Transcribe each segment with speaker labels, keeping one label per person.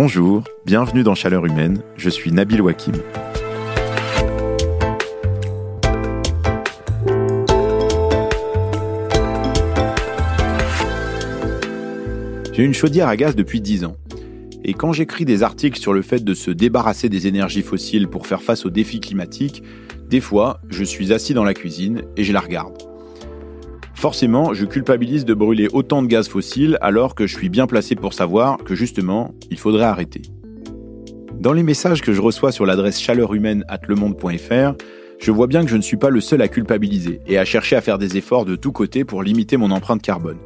Speaker 1: Bonjour, bienvenue dans Chaleur Humaine, je suis Nabil Wakim. J'ai une chaudière à gaz depuis 10 ans. Et quand j'écris des articles sur le fait de se débarrasser des énergies fossiles pour faire face aux défis climatiques, des fois, je suis assis dans la cuisine et je la regarde. Forcément, je culpabilise de brûler autant de gaz fossiles alors que je suis bien placé pour savoir que justement, il faudrait arrêter. Dans les messages que je reçois sur l'adresse chaleurhumaine@lemonde.fr, je vois bien que je ne suis pas le seul à culpabiliser et à chercher à faire des efforts de tous côtés pour limiter mon empreinte carbone.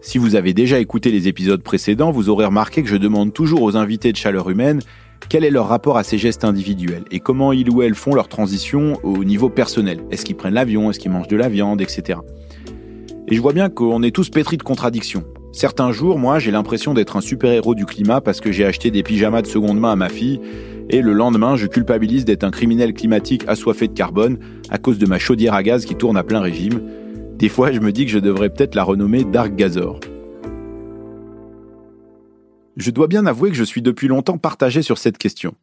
Speaker 1: Si vous avez déjà écouté les épisodes précédents, vous aurez remarqué que je demande toujours aux invités de Chaleur Humaine quel est leur rapport à ces gestes individuels et comment ils ou elles font leur transition au niveau personnel. Est-ce qu'ils prennent l'avion, est-ce qu'ils mangent de la viande, etc. Et je vois bien qu'on est tous pétris de contradictions. Certains jours, moi, j'ai l'impression d'être un super-héros du climat parce que j'ai acheté des pyjamas de seconde main à ma fille, et le lendemain, je culpabilise d'être un criminel climatique assoiffé de carbone à cause de ma chaudière à gaz qui tourne à plein régime. Des fois, je me dis que je devrais peut-être la renommer Dark Gazor. Je dois bien avouer que je suis depuis longtemps partagé sur cette question.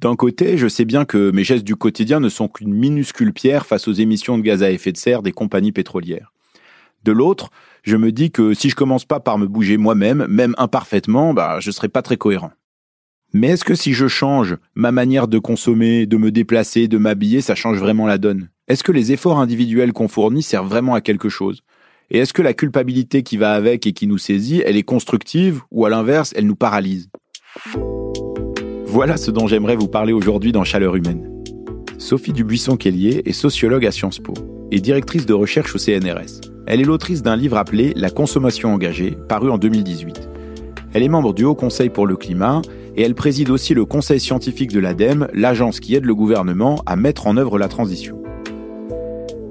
Speaker 1: D'un côté, je sais bien que mes gestes du quotidien ne sont qu'une minuscule pierre face aux émissions de gaz à effet de serre des compagnies pétrolières. De l'autre, je me dis que si je commence pas par me bouger moi-même, même imparfaitement, bah, je serai pas très cohérent. Mais est-ce que si je change ma manière de consommer, de me déplacer, de m'habiller, ça change vraiment la donne? Est-ce que les efforts individuels qu'on fournit servent vraiment à quelque chose? Et est-ce que la culpabilité qui va avec et qui nous saisit, elle est constructive ou à l'inverse, elle nous paralyse? Voilà ce dont j'aimerais vous parler aujourd'hui dans Chaleur humaine. Sophie Dubuisson-Kellier est sociologue à Sciences Po et directrice de recherche au CNRS. Elle est l'autrice d'un livre appelé La consommation engagée, paru en 2018. Elle est membre du Haut Conseil pour le climat et elle préside aussi le Conseil scientifique de l'ADEME, l'agence qui aide le gouvernement à mettre en œuvre la transition.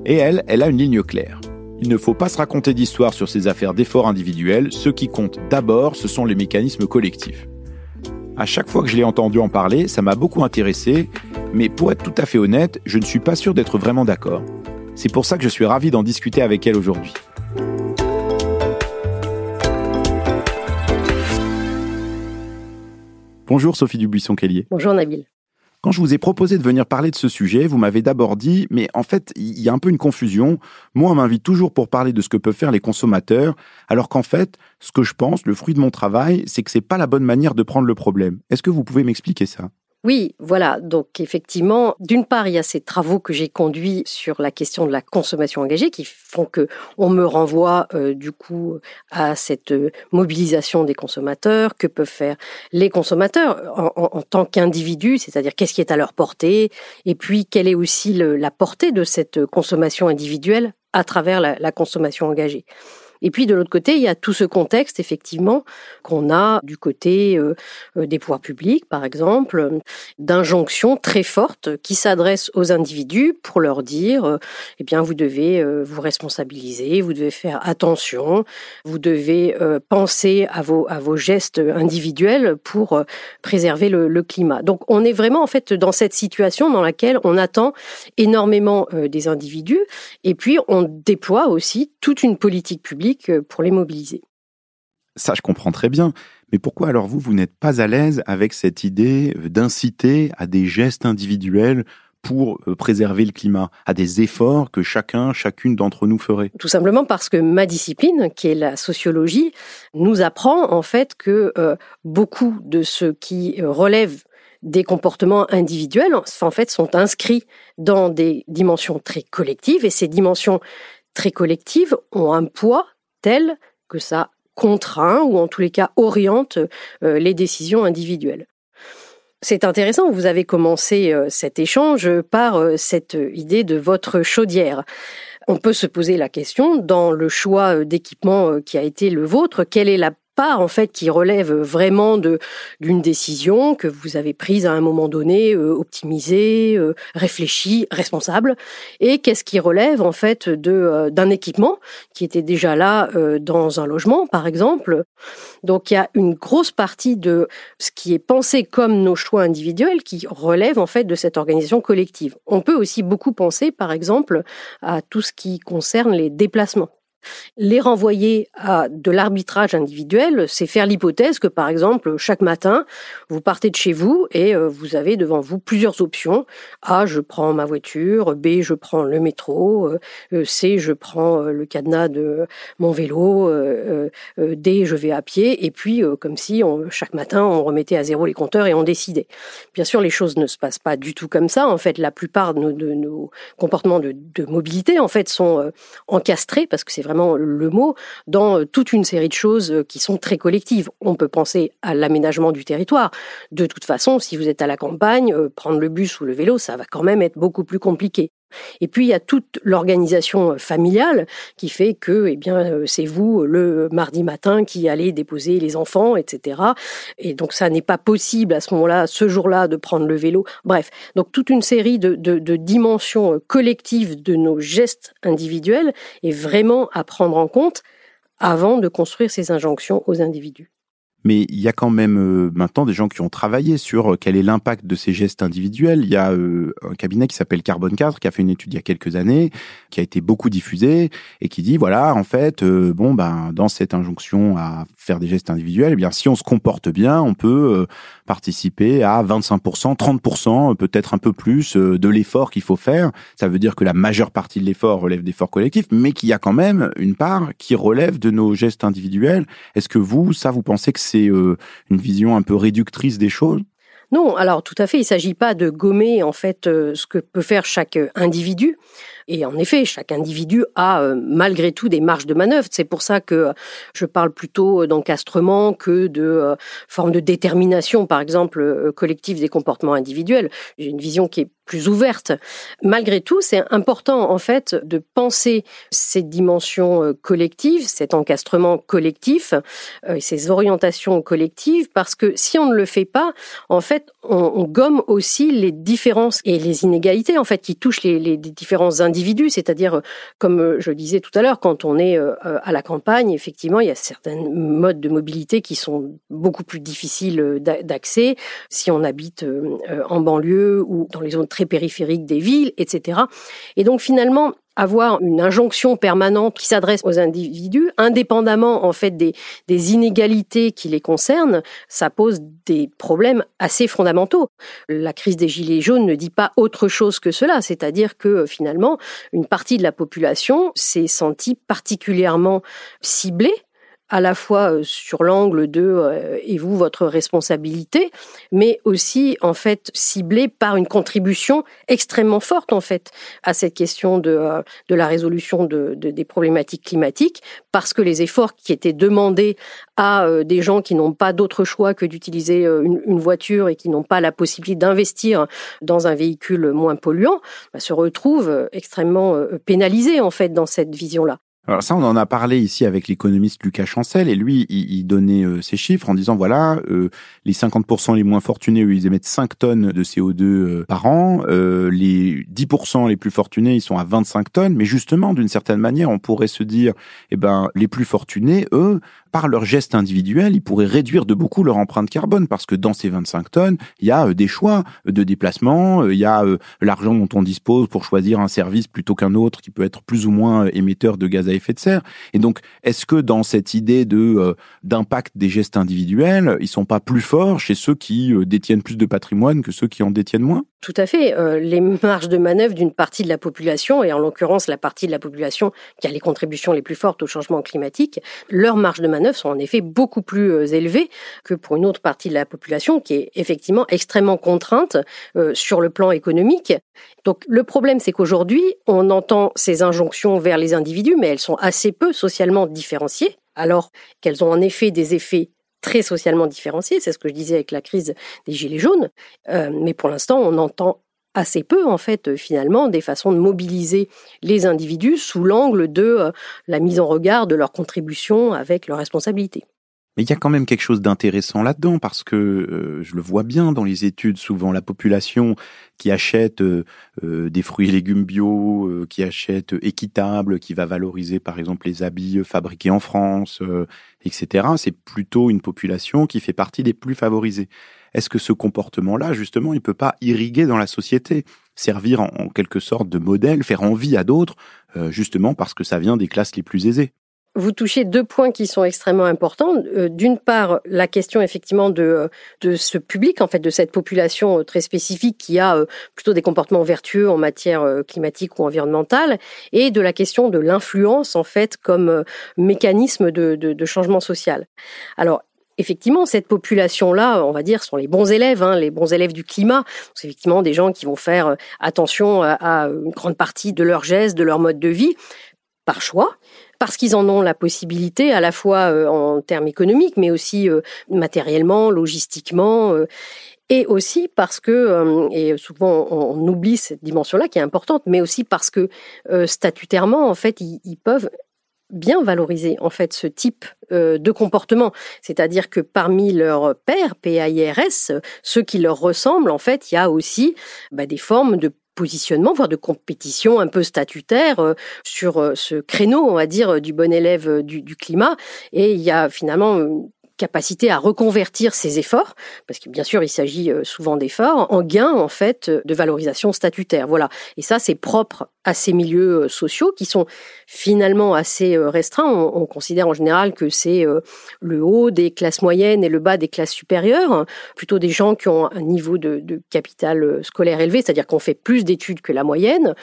Speaker 1: Et elle, elle a une ligne claire. Il ne faut pas se raconter d'histoire sur ces affaires d'efforts individuels, ce qui compte d'abord, ce sont les mécanismes collectifs. À chaque fois que je l'ai entendu en parler, ça m'a beaucoup intéressé, mais pour être tout à fait honnête, je ne suis pas sûr d'être vraiment d'accord. C'est pour ça que je suis ravi d'en discuter avec elle aujourd'hui. Bonjour Sophie Dubuisson-Kellier.
Speaker 2: Bonjour Nabil.
Speaker 1: Quand je vous ai proposé de venir parler de ce sujet, vous m'avez d'abord dit, mais en fait, il y a un peu une confusion. Moi, on m'invite toujours pour parler de ce que peuvent faire les consommateurs, alors qu'en fait, ce que je pense, le fruit de mon travail, c'est que c'est pas la bonne manière de prendre le problème. Est-ce que vous pouvez m'expliquer ça?
Speaker 2: Oui, voilà. Donc effectivement, d'une part, il y a ces travaux que j'ai conduits sur la question de la consommation engagée qui font que on me renvoie euh, du coup à cette euh, mobilisation des consommateurs que peuvent faire les consommateurs en, tant qu'individus, c'est-à-dire qu'est-ce qui est à leur portée, et puis quelle est aussi la portée de cette consommation individuelle à travers la consommation engagée. Et puis de l'autre côté, il y a tout ce contexte effectivement qu'on a du côté euh, euh, des pouvoirs publics, par exemple, d'injonctions très fortes qui s'adressent aux individus pour leur dire, euh, eh bien, vous devez vous responsabiliser, vous devez faire attention, vous devez penser à vos à vos gestes individuels pour préserver le, le, climat. Donc, on est vraiment en fait dans cette situation dans laquelle on attend énormément des individus et puis on déploie aussi toute une politique publique pour les mobiliser.
Speaker 1: Ça, je comprends très bien. Mais pourquoi alors vous, vous n'êtes pas à l'aise avec cette idée euh, d'inciter à des gestes individuels pour euh, préserver le climat, à des efforts que chacun, chacune d'entre nous ferait?
Speaker 2: Tout simplement parce que ma discipline, qui est la sociologie, nous apprend en fait que euh, beaucoup de ce qui relève des comportements individuels, en fait, sont inscrits dans des dimensions très collectives, et ces dimensions très collectives ont un poids tel que ça contraint ou en tous les cas oriente euh, les décisions individuelles. C'est intéressant, vous avez commencé euh, cet échange par euh, cette idée de votre chaudière. On peut se poser la question, dans le choix d'équipement qui a été le vôtre, quelle est la en fait qui relève vraiment de d'une décision que vous avez prise à un moment donné, euh, optimisée, euh, réfléchie, responsable, et qu'est-ce qui relève en fait de euh, d'un équipement qui était déjà là dans un logement par exemple. Donc il y a une grosse partie de ce qui est pensé comme nos choix individuels qui relève en fait de cette organisation collective. On peut aussi beaucoup penser par exemple à tout ce qui concerne les déplacements Les renvoyer à de l'arbitrage individuel, c'est faire l'hypothèse que, par exemple, chaque matin, vous partez de chez vous et euh, vous avez devant vous plusieurs options. A, je prends ma voiture. B, je prends le métro. Euh, euh, C, je prends le cadenas de mon vélo. D, je vais à pied. Et puis, comme si chaque matin, on remettait à zéro les compteurs et on décidait. Bien sûr, les choses ne se passent pas du tout comme ça. En fait, la plupart de nos, comportements de, de, mobilité, en fait, sont encastrés parce que c'est vraiment le mot, dans euh, toute une série de choses euh, qui sont très collectives. On peut penser à l'aménagement du territoire. De toute façon, si vous êtes à la campagne, euh, prendre le bus ou le vélo, ça va quand même être beaucoup plus compliqué. Et puis il y a toute l'organisation familiale qui fait que, eh bien, c'est vous le mardi matin qui allez déposer les enfants, etc. Et donc ça n'est pas possible à ce moment-là, ce jour-là, de prendre le vélo. Bref, donc toute une série de, de dimensions collectives de nos gestes individuels est vraiment à prendre en compte avant de construire ces injonctions aux individus.
Speaker 1: Mais il y a quand même euh, maintenant des gens qui ont travaillé sur euh, quel est l'impact de ces gestes individuels. Il y a euh, un cabinet qui s'appelle Carbone 4 qui a fait une étude il y a quelques années, qui a été beaucoup diffusée et qui dit voilà en fait bon ben dans cette injonction à faire des gestes individuels, eh bien si on se comporte bien, on peut participer à 25%, 30%, peut-être un peu plus de l'effort qu'il faut faire. Ça veut dire que la majeure partie de l'effort relève d'efforts collectifs, mais qu'il y a quand même une part qui relève de nos gestes individuels. Est-ce que vous, ça, vous pensez que c'est euh, une vision un peu réductrice des choses?
Speaker 2: Non, alors tout à fait, il ne s'agit pas de gommer en fait euh, ce que peut faire chaque individu. Et en effet, chaque individu a euh, malgré tout des marges de manœuvre. C'est pour ça que je parle plutôt d'encastrement que de forme de détermination, par exemple, collective des comportements individuels. J'ai une vision qui est plus ouverte. Malgré tout, c'est important en fait de penser cette dimension euh, collective, cet encastrement collectif euh, ces orientations collectives, parce que si on ne le fait pas, en fait, on, gomme aussi les différences et les inégalités en fait qui touchent les, les différents individus. C'est-à-dire, euh, comme je disais tout à l'heure, quand on est à la campagne, effectivement, il y a certains modes de mobilité qui sont beaucoup plus difficiles d'accès si on habite en banlieue ou dans les zones très périphériques des villes, etc. Et donc finalement, avoir une injonction permanente qui s'adresse aux individus, indépendamment en fait des, des, inégalités qui les concernent, ça pose des problèmes assez fondamentaux. La crise des gilets jaunes ne dit pas autre chose que cela, c'est-à-dire que finalement une partie de la population s'est sentie particulièrement ciblée à la fois euh, sur l'angle de euh, et vous votre responsabilité, mais aussi en fait ciblé par une contribution extrêmement forte en fait à cette question de euh, de la résolution de, de, des problématiques climatiques, parce que les efforts qui étaient demandés à des gens qui n'ont pas d'autre choix que d'utiliser une, une, voiture et qui n'ont pas la possibilité d'investir dans un véhicule moins polluant, bah, se retrouvent extrêmement pénalisés en fait dans cette vision-là.
Speaker 1: Alors ça, on en a parlé ici avec l'économiste Lucas Chancel, et lui, il, donnait euh, ces chiffres en disant, voilà, euh, les 50% les moins fortunés, eux, ils émettent 5 tonnes de CO2 euh, par an, les 10% les plus fortunés, ils sont à 25 tonnes, mais justement, d'une certaine manière, on pourrait se dire, eh ben, les plus fortunés, eux, par leur geste individuel, ils pourraient réduire de beaucoup leur empreinte carbone parce que dans ces 25 tonnes, il y a euh, des choix de déplacement, euh, il y a euh, l'argent dont on dispose pour choisir un service plutôt qu'un autre qui peut être plus ou moins émetteur de gaz effet de serre. Et donc, est-ce que dans cette idée de d'impact des gestes individuels, ils sont pas plus forts chez ceux qui détiennent plus de patrimoine que ceux qui en détiennent moins?
Speaker 2: Tout à fait. les marges de manœuvre d'une partie de la population, et en l'occurrence la partie de la population qui a les contributions les plus fortes au changement climatique, leur marge de manœuvre sont en effet beaucoup plus euh, élevés que pour une autre partie de la population qui est effectivement extrêmement contrainte euh, sur le plan économique. Donc le problème, c'est qu'aujourd'hui, on entend ces injonctions vers les individus, mais elles sont assez peu socialement différenciées, alors qu'elles ont en effet des effets très socialement différenciés, c'est ce que je disais avec la crise des Gilets jaunes, euh, mais pour l'instant, on entend assez peu, en fait, euh, finalement, des façons de mobiliser les individus sous l'angle de euh, la mise en regard de leur contribution avec leurs responsabilités.
Speaker 1: Mais il y a quand même quelque chose d'intéressant là-dedans parce que euh, je le vois bien dans les études, souvent la population qui achète des fruits et légumes bio, qui achète équitable, qui va valoriser par exemple les habits fabriqués en France, etc. C'est plutôt une population qui fait partie des plus favorisés est-ce que ce comportement-là, justement, il peut pas irriguer dans la société servir en, quelque sorte de modèle, faire envie à d'autres, justement parce que ça vient des classes les plus aisées?
Speaker 2: Vous touchez deux points qui sont extrêmement importants. Euh, d'une part, la question effectivement de, euh, de ce public, en fait, de cette population euh, très spécifique qui a plutôt des comportements vertueux en matière climatique ou environnementale, et de la question de l'influence, en fait, comme mécanisme de changement social. Alors, effectivement, cette population-là, on va dire, sont les bons élèves, hein, les bons élèves du climat. C'est effectivement des gens qui vont faire attention à, une grande partie de leurs gestes, de leur mode de vie, par choix, parce qu'ils en ont la possibilité, à la fois euh, en termes économiques, mais aussi euh, matériellement, logistiquement. Euh, et aussi parce que, et souvent on, oublie cette dimension-là qui est importante, mais aussi parce que statutairement, en fait, ils, peuvent bien valoriser en fait ce type de comportement, c'est-à-dire que parmi leurs pairs PAIRS, ceux qui leur ressemblent, en fait, il y a aussi bah, des formes de positionnement, voire de compétition un peu statutaire euh, sur euh, ce créneau, on va dire, du bon élève du, du climat. Et il y a finalement capacité à reconvertir ses efforts, parce que bien sûr il s'agit euh, souvent d'efforts, en gains en fait de valorisation statutaire. Voilà. Et ça c'est propre à ces milieux euh, sociaux qui sont finalement assez euh, restreints. On, considère en général que c'est le haut des classes moyennes et le bas des classes supérieures, plutôt des gens qui ont un niveau de, capital scolaire élevé, c'est-à-dire qu'on fait plus d'études que la moyenne,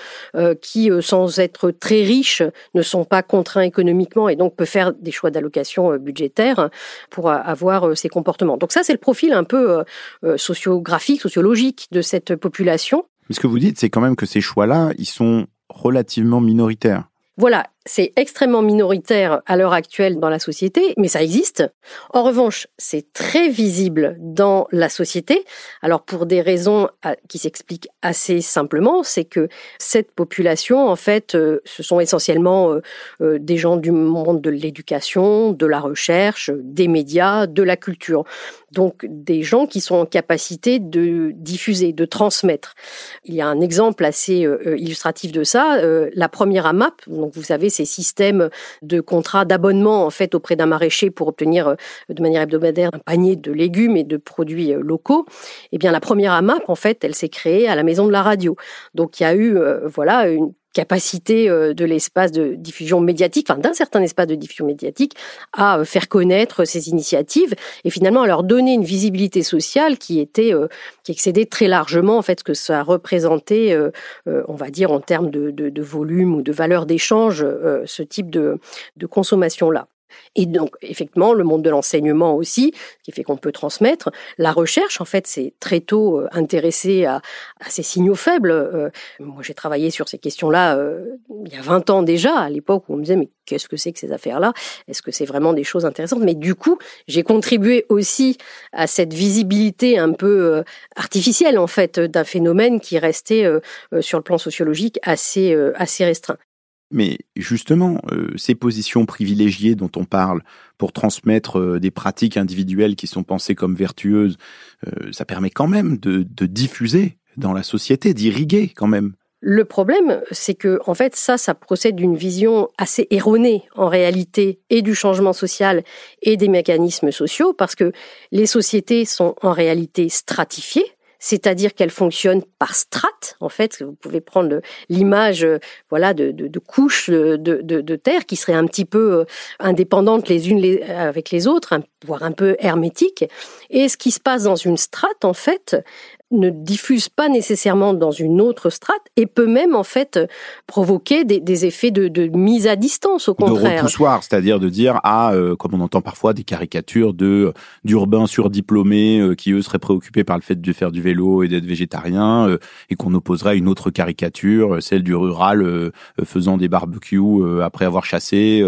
Speaker 2: qui sans être très riches ne sont pas contraints économiquement et donc peuvent faire des choix d'allocation budgétaire pour avoir euh, ces comportements. Donc ça, c'est le profil un peu euh, euh, sociographique, sociologique de cette population.
Speaker 1: Mais ce que vous dites, c'est quand même que ces choix-là, ils sont relativement minoritaires.
Speaker 2: Voilà, c'est extrêmement minoritaire à l'heure actuelle dans la société, mais ça existe. En revanche, c'est très visible dans la société. Alors pour des raisons euh, qui s'expliquent assez simplement, c'est que cette population, en fait, euh, ce sont essentiellement euh, des gens du monde de l'éducation, de la recherche, des médias, de la culture. Donc des gens qui sont en capacité de diffuser, de transmettre. Il y a un exemple assez illustratif de ça. la première AMAP, donc vous savez, ces systèmes de contrats d'abonnement en auprès d'un maraîcher pour obtenir euh, de manière hebdomadaire un panier de légumes et de produits euh, locaux. Eh la première AMAP en fait, elle s'est créée à la maison de la radio. Donc, il y a eu euh, voilà une capacité euh, de l'espace de diffusion médiatique, enfin d'un certain espace de diffusion médiatique, à euh, faire connaître ces initiatives et finalement à leur donner une visibilité sociale qui était euh, qui excédait très largement en fait ce que ça représentait, on va dire en termes de, de, de volume ou de valeur d'échange, ce type de, de consommation là. Et donc, effectivement, le monde de l'enseignement aussi, qui fait qu'on peut transmettre. La recherche, en fait, c'est très tôt euh, intéressé à, ces signaux faibles. Euh, moi, j'ai travaillé sur ces questions-là euh, il y a 20 ans déjà, à l'époque où on me disait, mais qu'est-ce que c'est que ces affaires-là? Est-ce que c'est vraiment des choses intéressantes? Mais du coup, j'ai contribué aussi à cette visibilité un peu artificielle, en fait, d'un phénomène qui restait sur le plan sociologique assez, assez restreint.
Speaker 1: Mais justement, euh, ces positions privilégiées dont on parle pour transmettre euh, des pratiques individuelles qui sont pensées comme vertueuses, euh, ça permet quand même de, diffuser dans la société, d'irriguer quand même.
Speaker 2: Le problème, c'est que en fait, ça, ça procède d'une vision assez erronée en réalité et du changement social et des mécanismes sociaux, parce que les sociétés sont en réalité stratifiées c'est-à-dire qu'elle fonctionne par strates. En fait, vous pouvez prendre l'image, euh, voilà, de, couches de, terre qui seraient un petit peu euh, indépendantes les unes avec les autres, voire un peu hermétiques. Et ce qui se passe dans une strate, en fait, ne diffuse pas nécessairement dans une autre strate et peut même en fait provoquer des, effets de, mise à distance au contraire.
Speaker 1: De repoussoir, c'est-à-dire de dire ah euh, comme on entend parfois des caricatures de d'urbains surdiplômés euh, qui eux seraient préoccupés par le fait de faire du vélo et d'être végétarien euh, et qu'on opposerait à une autre caricature, celle du rural faisant des barbecues après avoir chassé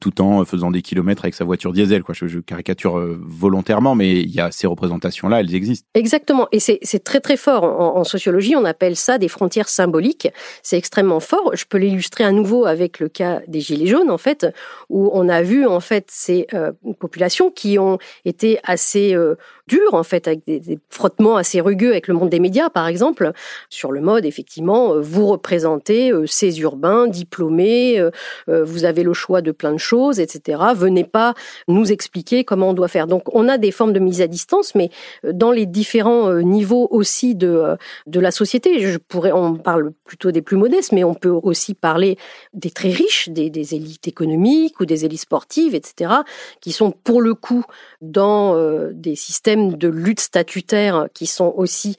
Speaker 1: tout en faisant des kilomètres avec sa voiture diesel quoi. Je, je caricature volontairement mais il y a ces représentations là, elles existent.
Speaker 2: Exactement et c'est c'est très très fort. En, sociologie, on appelle ça des frontières symboliques. C'est extrêmement fort. Je peux l'illustrer à nouveau avec le cas des Gilets jaunes, en fait, où on a vu en fait ces euh, populations qui ont été assez euh, dures, en fait, avec des, frottements assez rugueux avec le monde des médias, par exemple, sur le mode, effectivement, euh, vous représentez ces urbains diplômés, vous avez le choix de plein de choses, etc. Venez pas nous expliquer comment on doit faire. Donc, on a des formes de mise à distance, mais dans les différents niveaux aussi de de la société. Je pourrais, on parle plutôt des plus modestes, mais on peut aussi parler des très riches, des, des élites économiques ou des élites sportives, etc., qui sont pour le coup dans des systèmes de lutte statutaire qui sont aussi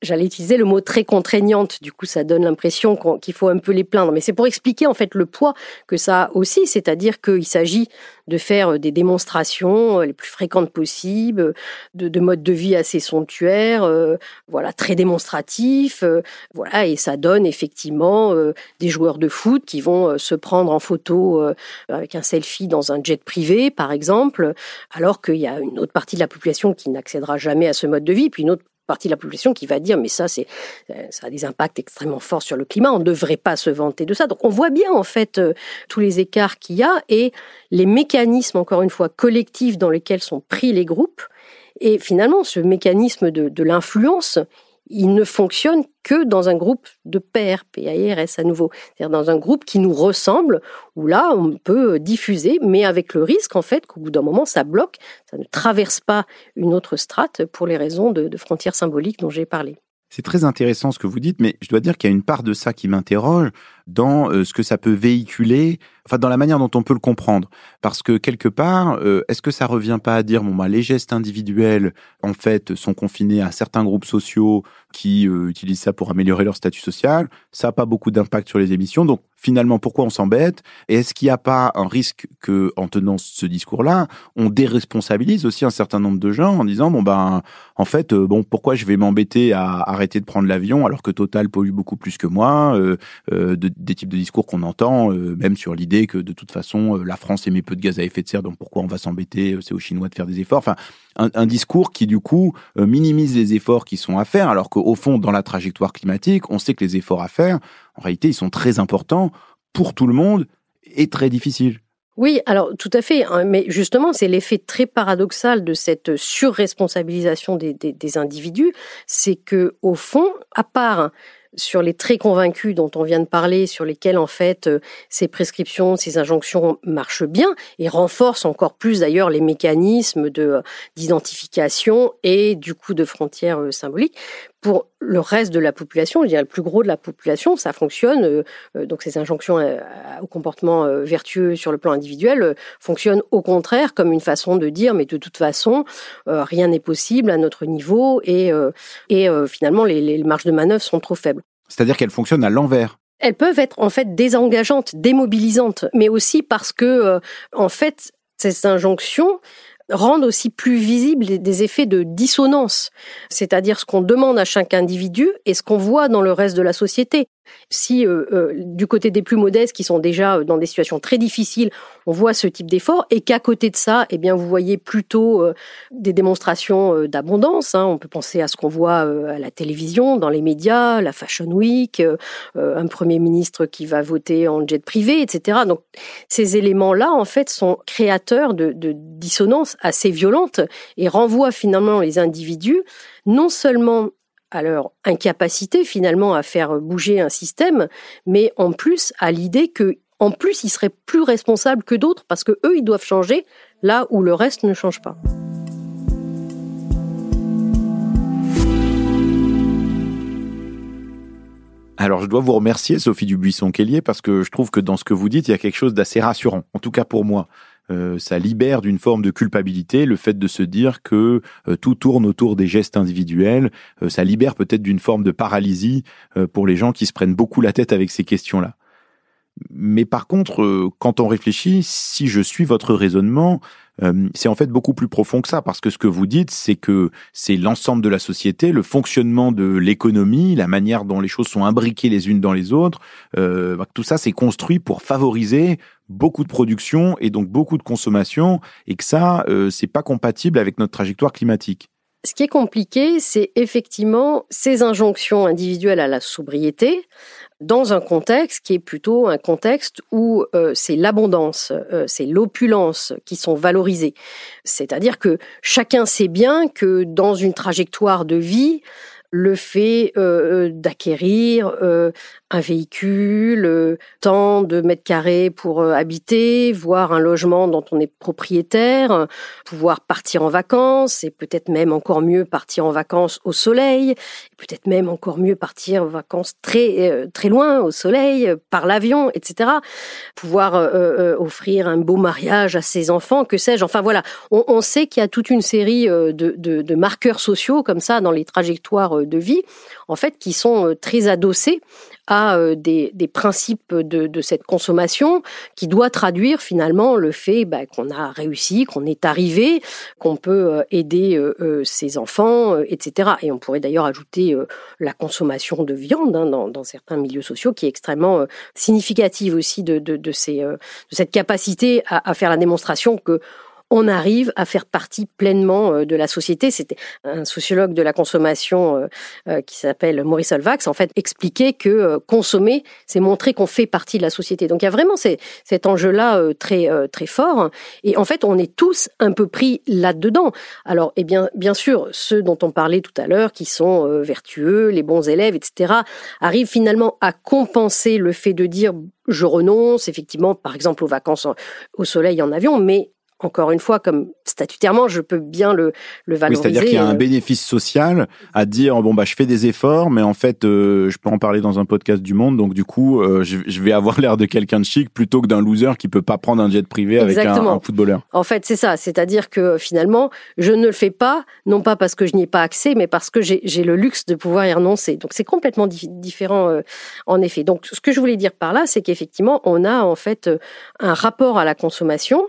Speaker 2: J'allais utiliser le mot très contraignante, du coup ça donne l'impression qu'il faut un peu les plaindre, mais c'est pour expliquer en fait le poids que ça a aussi, c'est-à-dire qu'il s'agit de faire des démonstrations euh, les plus fréquentes possibles, de, de modes de vie assez somptuaires, euh, voilà très démonstratifs, euh, voilà. Et ça donne effectivement des joueurs de foot qui vont se prendre en photo avec un selfie dans un jet privé par exemple, alors qu'il y a une autre partie de la population qui n'accédera jamais à ce mode de vie, puis une autre partie de la population qui va dire mais ça c'est euh, ça a des impacts extrêmement forts sur le climat, on ne devrait pas se vanter de ça. Donc on voit bien en fait euh, tous les écarts qu'il y a et les mécanismes encore une fois collectifs dans lesquels sont pris les groupes et finalement ce mécanisme de, de l'influence, il ne fonctionne que dans un groupe de pairs, PAIRS à nouveau, c'est-à-dire dans un groupe qui nous ressemble, où là, on peut diffuser, mais avec le risque, en fait, qu'au bout d'un moment, ça bloque, ça ne traverse pas une autre strate pour les raisons de frontières symboliques dont j'ai parlé.
Speaker 1: C'est très intéressant ce que vous dites, mais je dois dire qu'il y a une part de ça qui m'interroge dans euh, ce que ça peut véhiculer, enfin dans la manière dont on peut le comprendre. Parce que quelque part, euh, est-ce que ça revient pas à dire, bon, bah, les gestes individuels, en fait, sont confinés à certains groupes sociaux qui euh, utilisent ça pour améliorer leur statut social Ça n'a pas beaucoup d'impact sur les émissions, donc finalement, pourquoi on s'embête? Et est-ce qu'il n'y a pas un risque que, en tenant ce discours-là, on déresponsabilise aussi un certain nombre de gens en disant bon ben, en fait, euh, bon, pourquoi je vais m'embêter à arrêter de prendre l'avion alors que Total pollue beaucoup plus que moi euh, euh Des types de discours qu'on entend, euh, même sur l'idée que de toute façon la France émet peu de gaz à effet de serre, donc pourquoi on va s'embêter C'est aux Chinois de faire des efforts? Enfin, un, un discours qui du coup minimise les efforts qui sont à faire, alors qu'au fond, dans la trajectoire climatique, on sait que les efforts à faire en réalité, ils sont très importants pour tout le monde et très difficiles.
Speaker 2: Oui, alors tout à fait. Hein, mais justement, c'est l'effet très paradoxal de cette surresponsabilisation des, des, individus, c'est que au fond, à part sur les très convaincus dont on vient de parler, sur lesquels en fait euh, ces prescriptions, ces injonctions marchent bien et renforcent encore plus d'ailleurs les mécanismes euh, d'identification et du coup de frontières euh, symboliques. Pour le reste de la population, je dirais le plus gros de la population, ça fonctionne. donc ces injonctions au comportement vertueux sur le plan individuel fonctionnent au contraire comme une façon de dire mais de toute façon rien n'est possible à notre niveau et et finalement les, les marges de manœuvre sont trop faibles.
Speaker 1: C'est-à-dire qu'elles fonctionnent à l'envers.
Speaker 2: Elles peuvent être en fait désengageantes, démobilisantes, mais aussi parce que euh, en fait ces injonctions rendent aussi plus visibles des effets de dissonance, c'est-à-dire ce qu'on demande à chaque individu et ce qu'on voit dans le reste de la société. Si euh, euh, du côté des plus modestes qui sont déjà euh, dans des situations très difficiles, on voit ce type d'effort et qu'à côté de ça, eh bien vous voyez plutôt des démonstrations d'abondance. Hein. On peut penser à ce qu'on voit à la télévision, dans les médias, la Fashion Week, un premier ministre qui va voter en jet privé, etc. Donc ces éléments-là, en fait, sont créateurs de, de dissonances assez violentes et renvoient finalement les individus non seulement à leur incapacité finalement à faire bouger un système, mais en plus à l'idée que en plus ils seraient plus responsables que d'autres parce que eux ils doivent changer là où le reste ne change pas.
Speaker 1: Alors, je dois vous remercier, Sophie Dubuisson-Kellier, parce que je trouve que dans ce que vous dites, il y a quelque chose d'assez rassurant, en tout cas pour moi. Euh, ça libère d'une forme de culpabilité le fait de se dire que euh, tout tourne autour des gestes individuels. Euh, ça libère peut-être d'une forme de paralysie pour les gens qui se prennent beaucoup la tête avec ces questions-là. Mais par contre, quand on réfléchit, si je suis votre raisonnement, c'est en fait beaucoup plus profond que ça, parce que ce que vous dites, c'est que c'est l'ensemble de la société, le fonctionnement de l'économie, la manière dont les choses sont imbriquées les unes dans les autres, bah, tout ça c'est construit pour favoriser beaucoup de production et donc beaucoup de consommation et que ça, euh, c'est pas compatible avec notre trajectoire climatique.
Speaker 2: Ce qui est compliqué, c'est effectivement ces injonctions individuelles à la sobriété dans un contexte qui est plutôt un contexte où euh, c'est l'abondance, euh, c'est l'opulence qui sont valorisées. C'est-à-dire que chacun sait bien que dans une trajectoire de vie, le fait euh, d'acquérir un véhicule, tant de mètres carrés pour habiter, voire un logement dont on est propriétaire, pouvoir partir en vacances et peut-être même encore mieux partir en vacances au soleil, peut-être même encore mieux partir en vacances très très loin au soleil par l'avion, etc. Pouvoir offrir un beau mariage à ses enfants, que sais-je. Enfin voilà, on, on sait qu'il y a toute une série de, de, de marqueurs sociaux comme ça dans les trajectoires de vie, en fait, qui sont très adossés à euh, des, des principes de, de, cette consommation qui doit traduire finalement le fait bah, qu'on a réussi, qu'on est arrivé, qu'on peut euh, aider euh, ses enfants, etc. Et on pourrait d'ailleurs ajouter la consommation de viande hein, dans, certains milieux sociaux qui est extrêmement significative aussi de, de, de, ces, de cette capacité à faire la démonstration que on arrive à faire partie pleinement euh, de la société. C'était un sociologue de la consommation euh, euh, qui s'appelle Maurice Olvax, en fait, expliquait que consommer, c'est montrer qu'on fait partie de la société. Donc il y a vraiment cet enjeu-là très très fort. Et en fait, on est tous un peu pris là-dedans. Alors, eh bien, bien sûr, ceux dont on parlait tout à l'heure, qui sont vertueux, les bons élèves, etc., arrivent finalement à compenser le fait de dire je renonce effectivement, par exemple, aux vacances au soleil en avion, mais encore une fois, comme statutairement, je peux bien le, le valoriser.
Speaker 1: c'est-à-dire qu'il y a un euh, bénéfice social à dire bon bah je fais des efforts, mais en fait euh, je peux en parler dans un podcast du Monde, donc du coup euh, je, je, vais avoir l'air de quelqu'un de chic plutôt que d'un loser qui peut pas prendre un jet privé avec un, un, footballeur.
Speaker 2: En fait, c'est ça, c'est-à-dire que finalement je ne le fais pas, non pas parce que je n'y ai pas accès, mais parce que j'ai le luxe de pouvoir y renoncer. Donc c'est complètement différent en effet. Donc ce que je voulais dire par là, c'est qu'effectivement on a en fait un rapport à la consommation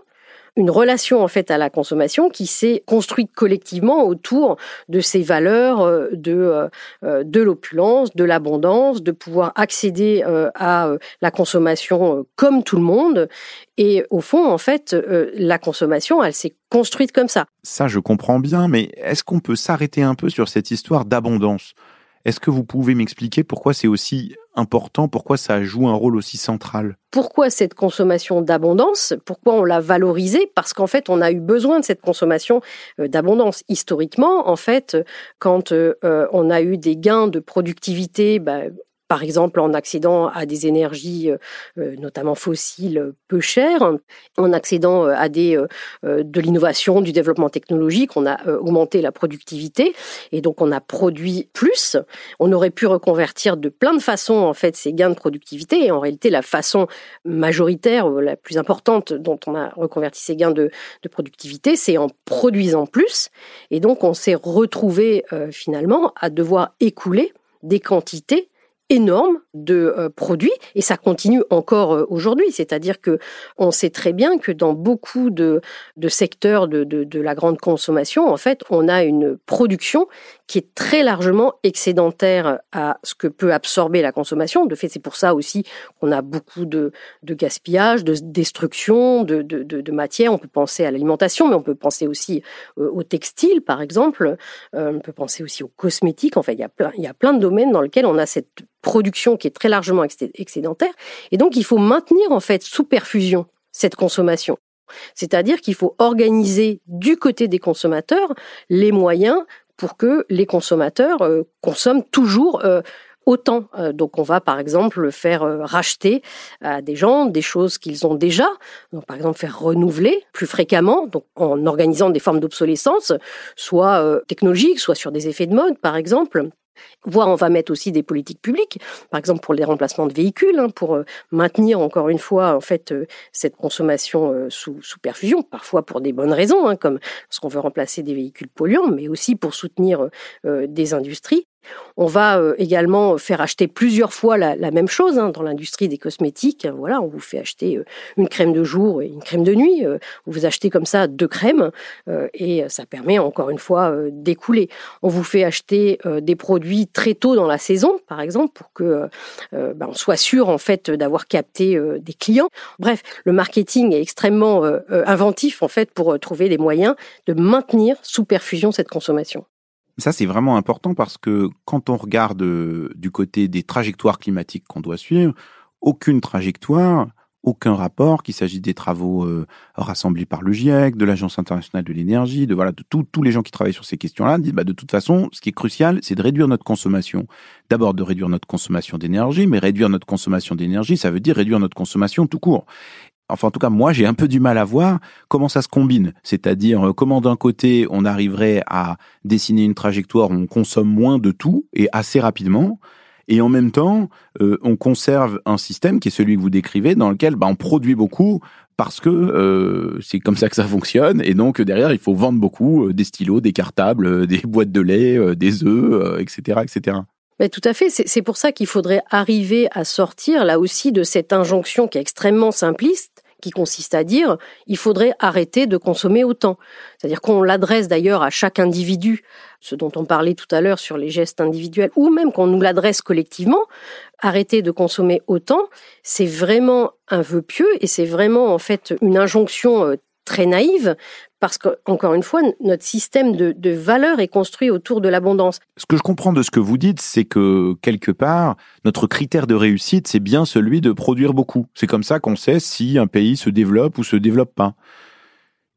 Speaker 2: une relation en fait à la consommation qui s'est construite collectivement autour de ces valeurs euh, de euh, euh, de l'opulence, de l'abondance, de pouvoir accéder à la consommation comme tout le monde. Et au fond, en fait, la consommation, elle s'est construite comme ça.
Speaker 1: Ça, je comprends bien, mais est-ce qu'on peut s'arrêter un peu sur cette histoire d'abondance? Est-ce que vous pouvez m'expliquer pourquoi c'est aussi important, pourquoi ça joue un rôle aussi central?
Speaker 2: Pourquoi cette consommation d'abondance? Pourquoi on l'a valorisée? Parce qu'en fait, on a eu besoin de cette consommation euh, d'abondance. Historiquement, en fait, quand euh, on a eu des gains de productivité, bah, par exemple en accédant à des énergies, euh, euh, notamment fossiles, peu chères, en accédant euh, à des de l'innovation, du développement technologique, on a augmenté la productivité et donc on a produit plus. On aurait pu reconvertir de plein de façons en fait ces gains de productivité et en réalité la façon majoritaire, la plus importante dont on a reconverti ces gains de, de productivité, c'est en produisant plus et donc on s'est retrouvé finalement à devoir écouler des quantités énorme de euh, produits et ça continue encore euh, aujourd'hui. C'est-à-dire que on sait très bien que dans beaucoup de, secteurs de, de, la grande consommation, en fait, on a une production qui est très largement excédentaire à ce que peut absorber la consommation. De fait, c'est pour ça aussi qu'on a beaucoup de, de gaspillage, de destruction de, de, de, matière. On peut penser à l'alimentation, mais on peut penser aussi euh, au textile, par exemple. on peut penser aussi aux cosmétiques. En fait, il y a plein, il y a plein de domaines dans lesquels on a cette production qui est très largement excédentaire. Et donc, il faut maintenir, en fait, sous perfusion, cette consommation. C'est-à-dire qu'il faut organiser du côté des consommateurs les moyens pour que les consommateurs euh, consomment toujours euh, autant. Euh, donc on va par exemple faire racheter à des gens des choses qu'ils ont déjà, donc par exemple faire renouveler plus fréquemment, donc en organisant des formes d'obsolescence, soit technologiques, soit sur des effets de mode par exemple, voire on va mettre aussi des politiques publiques, par exemple pour les remplacements de véhicules, hein, pour euh, maintenir encore une fois en fait euh, cette consommation euh, sous, sous perfusion, parfois pour des bonnes raisons, hein, comme lorsqu'on veut remplacer des véhicules polluants, mais aussi pour soutenir des industries. On va euh, également faire acheter plusieurs fois la, même chose hein, dans l'industrie des cosmétiques. Voilà, on vous fait acheter euh, une crème de jour et une crème de nuit. Euh, vous achetez comme ça deux crèmes et ça permet encore une fois d'écouler. On vous fait acheter des produits très tôt dans la saison, par exemple, pour que ben, on soit sûr en fait d'avoir capté des clients. Bref, le marketing est extrêmement inventif en fait pour trouver des moyens de maintenir sous perfusion cette consommation.
Speaker 1: Ça, c'est vraiment important parce que quand on regarde euh, du côté des trajectoires climatiques qu'on doit suivre, aucune trajectoire aucun rapport, qu'il s'agisse des travaux euh, rassemblés par le GIEC, de l'Agence internationale de l'énergie, de voilà, de tous les gens qui travaillent sur ces questions-là, disent bah, de toute façon, ce qui est crucial, c'est de réduire notre consommation. D'abord de réduire notre consommation d'énergie, mais réduire notre consommation d'énergie, ça veut dire réduire notre consommation tout court. Enfin, en tout cas, moi, j'ai un peu du mal à voir comment ça se combine. C'est-à-dire, euh, comment d'un côté, on arriverait à dessiner une trajectoire où on consomme moins de tout et assez rapidement, et en même temps, euh, on conserve un système qui est celui que vous décrivez, dans lequel bah, on produit beaucoup parce que euh, c'est comme ça que ça fonctionne. Et donc derrière, il faut vendre beaucoup des stylos, des cartables, des boîtes de lait, des œufs, etc., etc.
Speaker 2: Mais tout à fait. C'est pour ça qu'il faudrait arriver à sortir là aussi de cette injonction qui est extrêmement simpliste qui consiste à dire il faudrait arrêter de consommer autant. C'est-à-dire qu'on l'adresse d'ailleurs à chaque individu, ce dont on parlait tout à l'heure sur les gestes individuels, ou même qu'on nous l'adresse collectivement, arrêter de consommer autant, c'est vraiment un vœu pieux et c'est vraiment en fait une injonction euh, très naïve parce que, encore une fois, notre système de, de valeurs est construit autour de l'abondance.
Speaker 1: Ce que je comprends de ce que vous dites, c'est que quelque part, notre critère de réussite, c'est bien celui de produire beaucoup. C'est comme ça qu'on sait si un pays se développe ou se développe pas.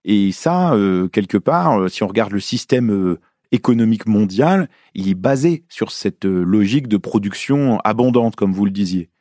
Speaker 1: Et ça, euh, quelque part, euh, si on regarde le système euh, économique mondial, il est basé sur cette logique de production abondante, comme vous le disiez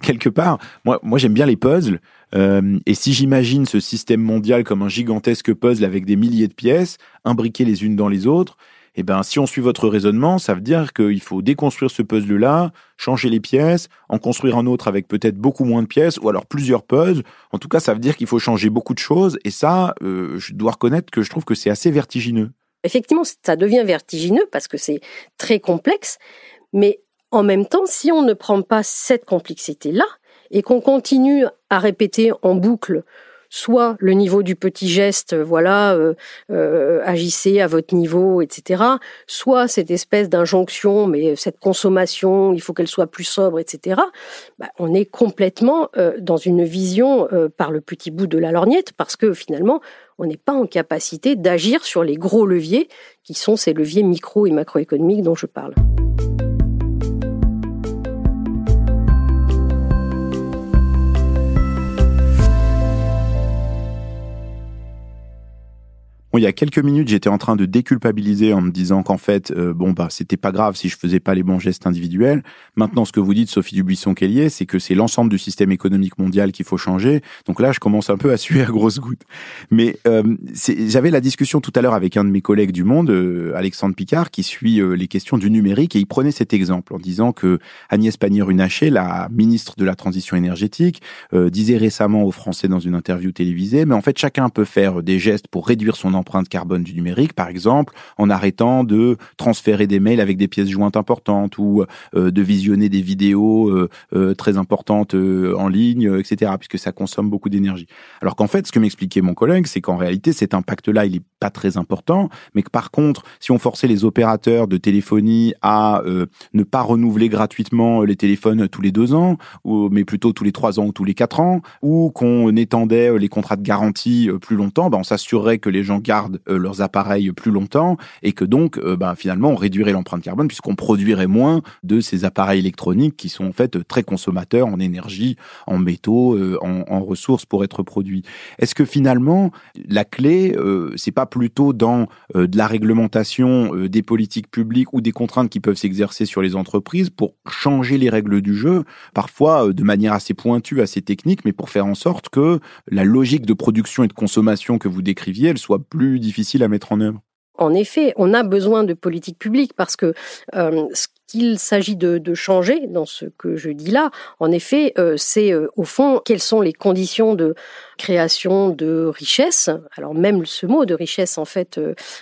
Speaker 1: quelque part, moi, moi j'aime bien les puzzles. Euh, et si j'imagine ce système mondial comme un gigantesque puzzle avec des milliers de pièces, imbriquées les unes dans les autres, eh ben, si on suit votre raisonnement, ça veut dire qu'il faut déconstruire ce puzzle-là, changer les pièces, en construire un autre avec peut-être beaucoup moins de pièces, ou alors plusieurs puzzles. En tout cas, ça veut dire qu'il faut changer beaucoup de choses. Et ça, euh, je dois reconnaître que je trouve que c'est assez vertigineux.
Speaker 2: Effectivement, ça devient vertigineux parce que c'est très complexe. Mais en même temps, si on ne prend pas cette complexité-là et qu'on continue à répéter en boucle soit le niveau du petit geste, voilà, euh, euh, agissez à votre niveau, etc. Soit cette espèce d'injonction, mais cette consommation, il faut qu'elle soit plus sobre, etc. Bah, on est complètement euh, dans une vision par le petit bout de la lorgnette, parce que finalement, on n'est pas en capacité d'agir sur les gros leviers qui sont ces leviers micro et macroéconomiques dont je parle.
Speaker 1: Il y a quelques minutes, j'étais en train de déculpabiliser en me disant qu'en fait, euh, bon bah c'était pas grave si je faisais pas les bons gestes individuels. Maintenant, ce que vous dites, Sophie Dubuisson-Kellier, c'est que c'est l'ensemble du système économique mondial qu'il faut changer. Donc là, je commence un peu à suer à grosses gouttes. Mais euh, j'avais la discussion tout à l'heure avec un de mes collègues du Monde, euh, Alexandre Picard, qui suit les questions du numérique, et il prenait cet exemple en disant que Agnès Pannier-Runacher, la ministre de la transition énergétique, disait récemment aux Français dans une interview télévisée, mais en fait, chacun peut faire des gestes pour réduire son empreinte carbone du numérique, par exemple, en arrêtant de transférer des mails avec des pièces jointes importantes ou euh, de visionner des vidéos euh, euh, très importantes en ligne, etc., puisque ça consomme beaucoup d'énergie. Alors qu'en fait, ce que m'expliquait mon collègue, c'est qu'en réalité, cet impact-là, il est pas très important, mais que par contre, si on forçait les opérateurs de téléphonie à ne pas renouveler gratuitement les téléphones tous les deux ans, ou, mais plutôt tous les trois ans ou tous les quatre ans, ou qu'on étendait les contrats de garantie plus longtemps, ben on s'assurerait que les gens gardent euh, leurs appareils plus longtemps et que donc euh, bah, finalement on réduirait l'empreinte carbone puisqu'on produirait moins de ces appareils électroniques qui sont en fait très consommateurs en énergie, en métaux, euh, en, ressources pour être produits. Est-ce que finalement la clé c'est pas plutôt dans de la réglementation des politiques publiques ou des contraintes qui peuvent s'exercer sur les entreprises pour changer les règles du jeu, parfois de manière assez pointue, assez technique, mais pour faire en sorte que la logique de production et de consommation que vous décriviez, elle soit plus difficile à mettre en œuvre.
Speaker 2: En effet, on a besoin de politique publique parce que euh, ce qu'il s'agit de, changer dans ce que je dis là, en effet, euh, c'est euh, au fond quelles sont les conditions de création de richesse. Alors même ce mot de richesse, en fait,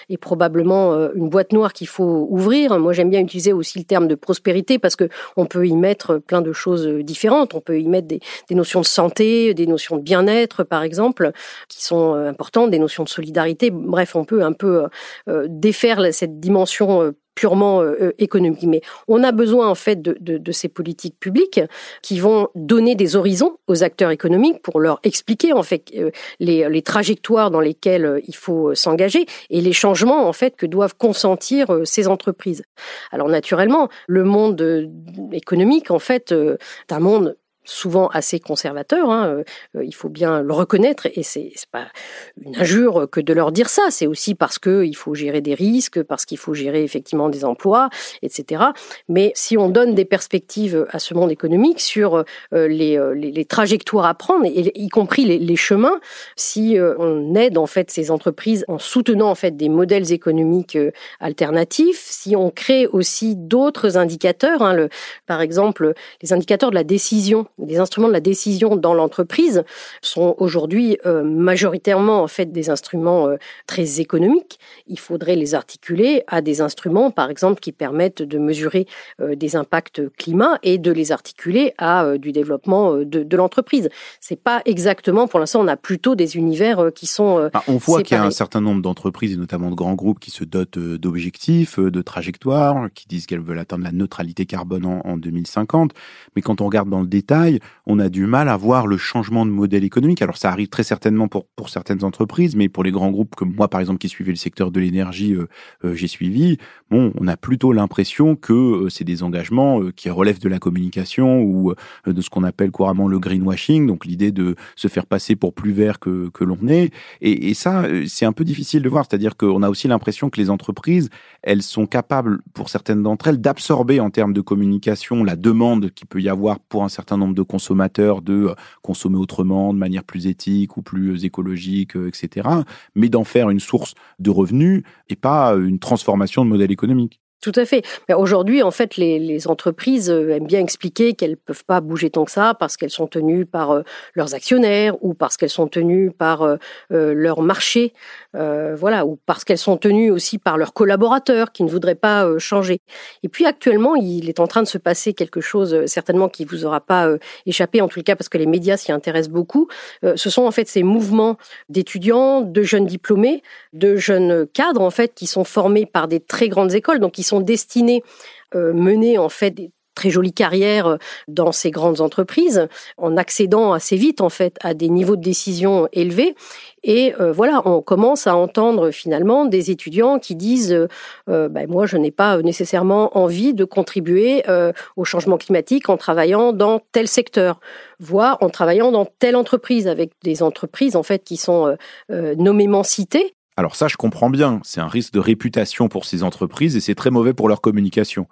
Speaker 2: est probablement une boîte noire qu'il faut ouvrir. Moi, j'aime bien utiliser aussi le terme de prospérité parce que on peut y mettre plein de choses différentes. On peut y mettre des, notions de santé, des notions de bien-être, par exemple, qui sont importantes, des notions de solidarité. Bref, on peut un peu euh, défaire cette dimension euh, purement euh, économique. Mais on a besoin en fait de, ces politiques publiques qui vont donner des horizons aux acteurs économiques pour leur expliquer en fait les, trajectoires dans lesquelles il faut s'engager et les changements en fait que doivent consentir ces entreprises. Alors naturellement, le monde économique en fait est un monde souvent assez conservateurs. Hein, euh, il faut bien le reconnaître, et c'est pas une injure que de leur dire ça. C'est aussi parce que il faut gérer des risques, parce qu'il faut gérer effectivement des emplois, etc. Mais si on donne des perspectives à ce monde économique sur euh, les, les, les trajectoires à prendre, et, y compris les, les chemins, si on aide en fait ces entreprises en soutenant en fait des modèles économiques alternatifs, si on crée aussi d'autres indicateurs, hein, le, par exemple les indicateurs de la décision les instruments de la décision dans l'entreprise sont aujourd'hui euh, majoritairement en fait des instruments euh, très économiques. Il faudrait les articuler à des instruments, par exemple, qui permettent de mesurer euh, des impacts climat et de les articuler à du développement de, de l'entreprise. C'est pas exactement, pour l'instant, on a plutôt des univers qui sont.
Speaker 1: On voit qu'il y a un certain nombre d'entreprises et notamment de grands groupes qui se dotent d'objectifs, de trajectoires, qui disent qu'elles veulent atteindre la neutralité carbone en, en 2050. Mais quand on regarde dans le détail, on a du mal à voir le changement de modèle économique. Alors ça arrive très certainement pour, pour certaines entreprises, mais pour les grands groupes comme moi, par exemple, qui suivais le secteur de l'énergie, euh, euh, j'ai suivi, bon, on a plutôt l'impression que euh, c'est des engagements qui relèvent de la communication ou de ce qu'on appelle couramment le greenwashing, donc l'idée de se faire passer pour plus vert que, que l'on est. Et, et ça, c'est un peu difficile de voir, c'est-à-dire qu'on a aussi l'impression que les entreprises, elles sont capables, pour certaines d'entre elles, d'absorber en termes de communication la demande qu'il peut y avoir pour un certain nombre de consommateurs de euh, consommer autrement, de manière plus éthique ou plus écologique, euh, etc., mais d'en faire une source de revenus et pas une transformation de modèle économique.
Speaker 2: Tout à fait. Mais aujourd'hui, en fait, les, les, entreprises euh, aiment bien expliquer qu'elles peuvent pas bouger tant que ça parce qu'elles sont tenues par euh, leurs actionnaires ou parce qu'elles sont tenues par euh, leur marché, euh, voilà, ou parce qu'elles sont tenues aussi par leurs collaborateurs qui ne voudraient pas changer. Et puis actuellement, il est en train de se passer quelque chose certainement qui vous aura pas échappé, en tout cas parce que les médias s'y intéressent beaucoup. ce sont en fait ces mouvements d'étudiants, de jeunes diplômés, de jeunes cadres en fait qui sont formés par des très grandes écoles, donc qui sont destinés euh, mener en fait des très jolies carrières euh, dans ces grandes entreprises en accédant assez vite en fait à des niveaux de décision élevés. Et euh, voilà on commence à entendre finalement des étudiants qui disent ben, moi je n'ai pas nécessairement envie de contribuer au changement climatique en travaillant dans tel secteur voire en travaillant dans telle entreprise avec des entreprises en fait qui sont nommément citées
Speaker 1: alors ça, je comprends bien, c'est un risque de réputation pour ces entreprises et c'est très mauvais pour leur communication.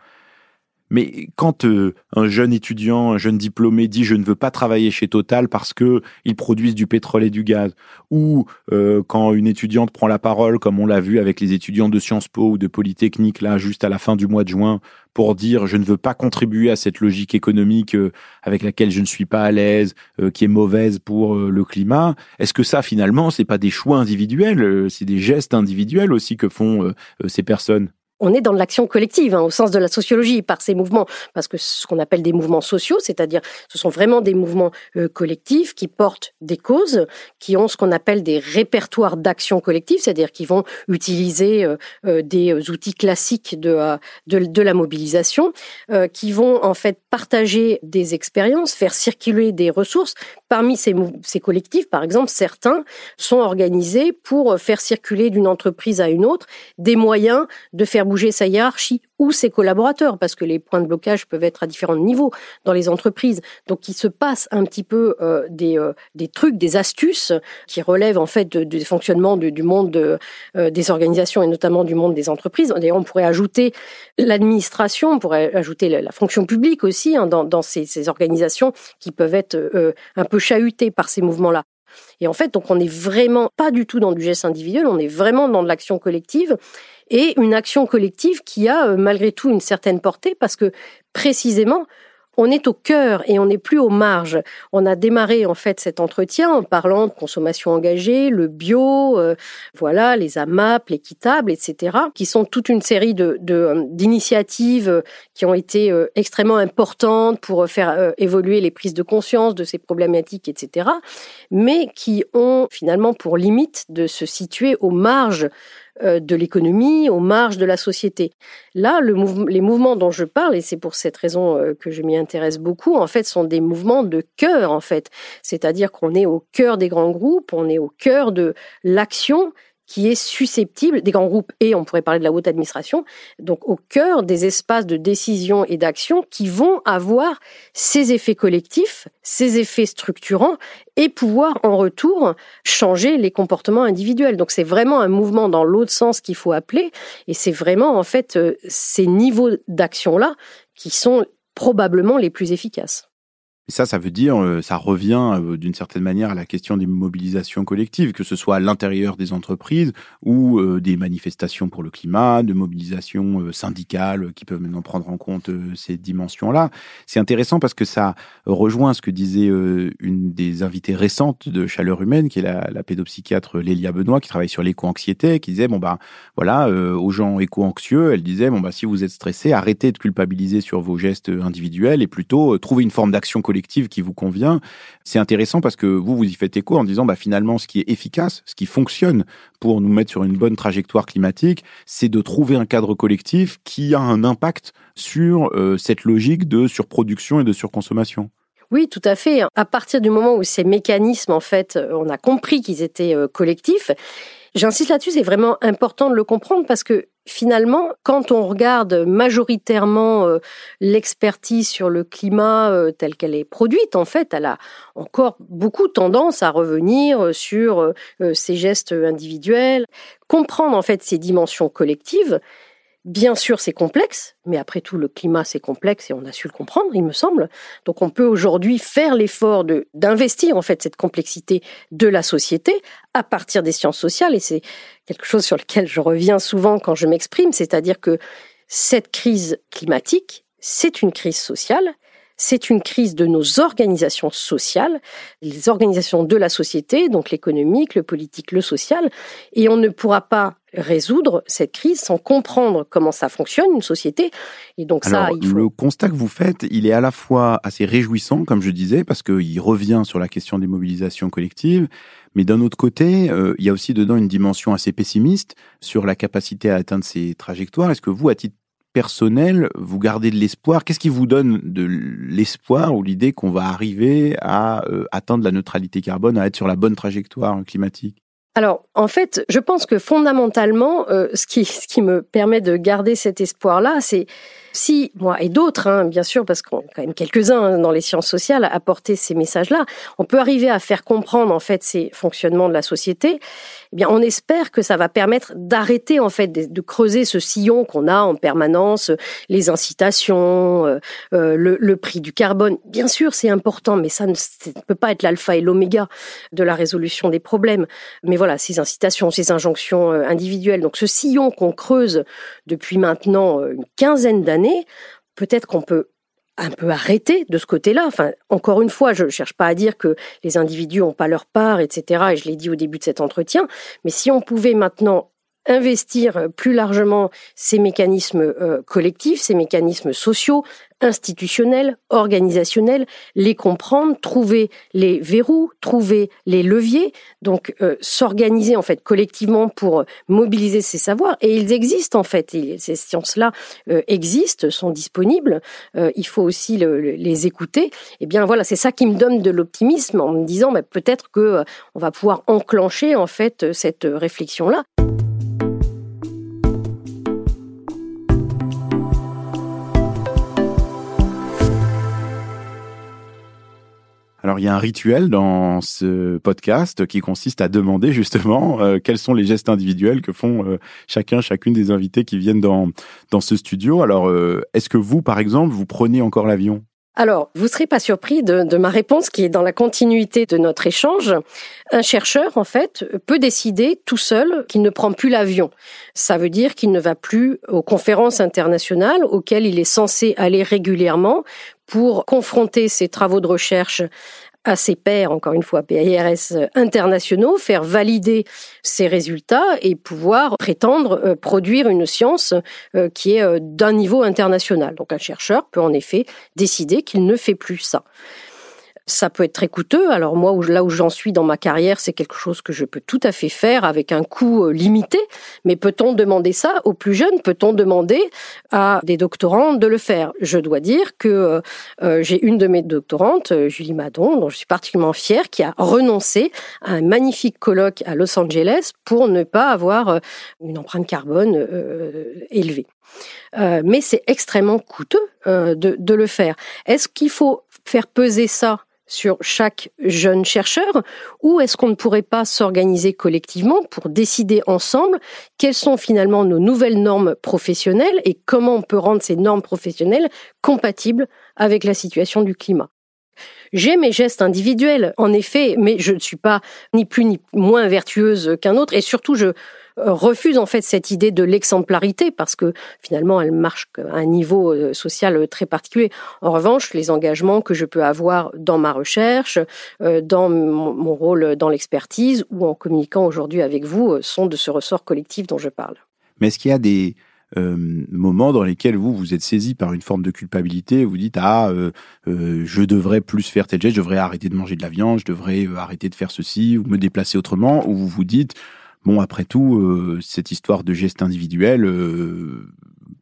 Speaker 1: Mais quand euh, un jeune étudiant, un jeune diplômé dit je ne veux pas travailler chez Total parce que ils produisent du pétrole et du gaz, ou euh, quand une étudiante prend la parole, comme on l'a vu avec les étudiants de Sciences Po ou de Polytechnique là juste à la fin du mois de juin, pour dire je ne veux pas contribuer à cette logique économique euh, avec laquelle je ne suis pas à l'aise, qui est mauvaise pour le climat, est-ce que ça finalement c'est pas des choix individuels, c'est des gestes individuels aussi que font ces personnes?
Speaker 2: On est dans l'action collective, hein, au sens de la sociologie, par ces mouvements, parce que ce qu'on appelle des mouvements sociaux, c'est-à-dire ce sont vraiment des mouvements euh, collectifs qui portent des causes, qui ont ce qu'on appelle des répertoires d'action collective, c'est-à-dire qui vont utiliser euh, euh, des outils classiques de, de, de la mobilisation, qui vont en fait partager des expériences, faire circuler des ressources. Parmi ces, ces collectifs, par exemple, certains sont organisés pour faire circuler d'une entreprise à une autre des moyens de faire bouger sa hiérarchie ou ses collaborateurs, parce que les points de blocage peuvent être à différents niveaux dans les entreprises. Donc il se passe un petit peu euh, des, euh, des trucs, des astuces qui relèvent en fait du fonctionnement du monde de, euh, des organisations et notamment du monde des entreprises. D'ailleurs, on pourrait ajouter l'administration, on pourrait ajouter la, fonction publique aussi hein, dans, dans ces, ces, organisations qui peuvent être un peu chahutées par ces mouvements-là. Et en fait, donc on n'est vraiment pas du tout dans du geste individuel, on est vraiment dans de l'action collective. Et une action collective qui a euh, malgré tout une certaine portée parce que précisément on est au cœur et on n'est plus aux marges. On a démarré en fait cet entretien en parlant de consommation engagée, le bio, euh, voilà, les AMAP, l'équitable, etc., qui sont toute une série de euh, d'initiatives qui ont été extrêmement importantes pour faire évoluer les prises de conscience de ces problématiques, etc., mais qui ont finalement pour limite de se situer aux marges euh, de l'économie, aux marges de la société. Là, le les mouvements dont je parle, et c'est pour cette raison euh, que je m'y intéresse beaucoup, en fait, sont des mouvements de cœur, en fait. C'est-à-dire qu'on est au cœur des grands groupes, on est au cœur de l'action qui est susceptible, des grands groupes et on pourrait parler de la haute administration, donc au cœur des espaces de décision et d'action qui vont avoir ces effets collectifs, ces effets structurants et pouvoir en retour changer les comportements individuels. Donc c'est vraiment un mouvement dans l'autre sens qu'il faut appeler et c'est vraiment en fait euh, ces niveaux d'action-là qui sont probablement les plus efficaces.
Speaker 1: Et ça, ça veut dire, euh, ça revient euh, d'une certaine manière à la question des mobilisations collectives, que ce soit à l'intérieur des entreprises ou euh, des manifestations pour le climat, de mobilisations syndicales qui peuvent maintenant prendre en compte ces dimensions-là. C'est intéressant parce que ça rejoint ce que disait une des invitées récentes de Chaleur Humaine, qui est la, la pédopsychiatre Lélia Benoît, qui travaille sur l'éco-anxiété, qui disait, bon bah voilà, aux gens éco-anxieux, elle disait, bon bah si vous êtes stressé, arrêtez de culpabiliser sur vos gestes individuels et plutôt trouver une forme d'action collective qui vous convient. C'est intéressant parce que vous, vous y faites écho en disant, bah, finalement, ce qui est efficace, ce qui fonctionne pour nous mettre sur une bonne trajectoire climatique, c'est de trouver un cadre collectif qui a un impact sur euh, cette logique de surproduction et de surconsommation.
Speaker 2: Oui, tout à fait. À partir du moment où ces mécanismes, en fait, euh, on a compris qu'ils étaient euh, collectifs, J'insiste là-dessus, c'est vraiment important de le comprendre parce que finalement, quand on regarde majoritairement euh, l'expertise sur le climat euh, telle qu'elle est produite, en fait, elle a encore beaucoup tendance à revenir sur euh, ces gestes individuels, comprendre en fait ces dimensions collectives Bien sûr, c'est complexe, mais après tout, le climat, c'est complexe et on a su le comprendre, il me semble. Donc, on peut aujourd'hui faire l'effort d'investir, en fait, cette complexité de la société à partir des sciences sociales. Et c'est quelque chose sur lequel je reviens souvent quand je m'exprime, c'est-à-dire que cette crise climatique, c'est une crise sociale c'est une crise de nos organisations sociales, les organisations de la société, donc l'économique, le politique, le social, et on ne pourra pas résoudre cette crise sans comprendre comment ça fonctionne une société. Et donc ça,
Speaker 1: il faut... le constat que vous faites, il est à la fois assez réjouissant, comme je disais, parce qu'il revient sur la question des mobilisations collectives, mais d'un autre côté, euh, il y a aussi dedans une dimension assez pessimiste sur la capacité à atteindre ces trajectoires. Est-ce que vous, à titre personnel, vous gardez de l'espoir. Qu'est-ce qui vous donne de l'espoir ou l'idée qu'on va arriver à euh, atteindre la neutralité carbone, à être sur la bonne trajectoire climatique?
Speaker 2: Alors, en fait, je pense que fondamentalement, euh, ce qui me permet de garder cet espoir-là, c'est si moi et d'autres, hein, bien sûr, parce qu'on quand même quelques-uns hein, dans les sciences sociales à apporter ces messages-là, on peut arriver à faire comprendre en fait ces fonctionnements de la société. Eh bien, on espère que ça va permettre d'arrêter en fait de, creuser ce sillon qu'on a en permanence, les incitations, euh, euh, le, prix du carbone. Bien sûr, c'est important, mais ça ne, peut pas être l'alpha et l'oméga de la résolution des problèmes. Mais voilà, ces incitations, ces injonctions euh, individuelles. Donc, ce sillon qu'on creuse depuis maintenant une quinzaine d'années peut-être qu'on peut un peu arrêter de ce côté-là. Enfin, encore une fois, je ne cherche pas à dire que les individus n'ont pas leur part, etc. Et je l'ai dit au début de cet entretien. Mais si on pouvait maintenant investir plus largement ces mécanismes euh, collectifs, ces mécanismes sociaux, institutionnels, organisationnels, les comprendre, trouver les verrous, trouver les leviers, donc euh, s'organiser en fait collectivement pour mobiliser ces savoirs. Et ils existent en fait, ces sciences-là euh, existent, sont disponibles. il faut aussi les écouter. Et eh bien voilà, c'est ça qui me donne de l'optimisme en me disant bah, peut-être que on va pouvoir enclencher en fait cette réflexion-là.
Speaker 1: Alors il y a un rituel dans ce podcast qui consiste à demander justement euh, quels sont les gestes individuels que font euh, chacun, chacune des invités qui viennent dans, dans ce studio. Alors euh, est-ce que vous, par exemple, vous prenez encore l'avion?
Speaker 2: Alors, vous ne serez pas surpris de, de, ma réponse qui est dans la continuité de notre échange. Un chercheur, en fait, peut décider tout seul qu'il ne prend plus l'avion. Ça veut dire qu'il ne va plus aux conférences internationales auxquelles il est censé aller régulièrement pour confronter ses travaux de recherche à ses pairs, encore une fois, PIRS internationaux, faire valider ses résultats et pouvoir prétendre euh, produire une science euh, qui est euh, d'un niveau international. Donc un chercheur peut en effet décider qu'il ne fait plus ça. Ça peut être très coûteux. Alors moi, là où j'en suis dans ma carrière, c'est quelque chose que je peux tout à fait faire avec un coût euh, limité. Mais peut-on demander ça aux plus jeunes? Peut-on demander à des doctorants de le faire? Je dois dire que euh, euh, j'ai une de mes doctorantes, Julie Madon, dont je suis particulièrement fière, qui a renoncé à un magnifique colloque à Los Angeles pour ne pas avoir une empreinte carbone élevée. mais c'est extrêmement coûteux de, de le faire. Est-ce qu'il faut faire peser ça sur chaque jeune chercheur ou est-ce qu'on ne pourrait pas s'organiser collectivement pour décider ensemble quelles sont finalement nos nouvelles normes professionnelles et comment on peut rendre ces normes professionnelles compatibles avec la situation du climat? J'ai mes gestes individuels, en effet, mais je ne suis pas ni plus ni moins vertueuse qu'un autre, et surtout je refuse en fait cette idée de l'exemplarité parce que finalement elle marche à un niveau euh, social très particulier. En revanche, les engagements que je peux avoir dans ma recherche, euh, dans mon rôle dans l'expertise ou en communiquant aujourd'hui avec vous sont de ce ressort collectif dont je parle.
Speaker 1: Mais est-ce qu'il y a des moments dans lesquels vous vous êtes saisi par une forme de culpabilité, vous dites ah je devrais plus faire tel geste, je devrais arrêter de manger de la viande, je devrais arrêter de faire ceci ou me déplacer autrement, ou vous vous dites Bon, après tout, euh, cette histoire de geste individuel, euh,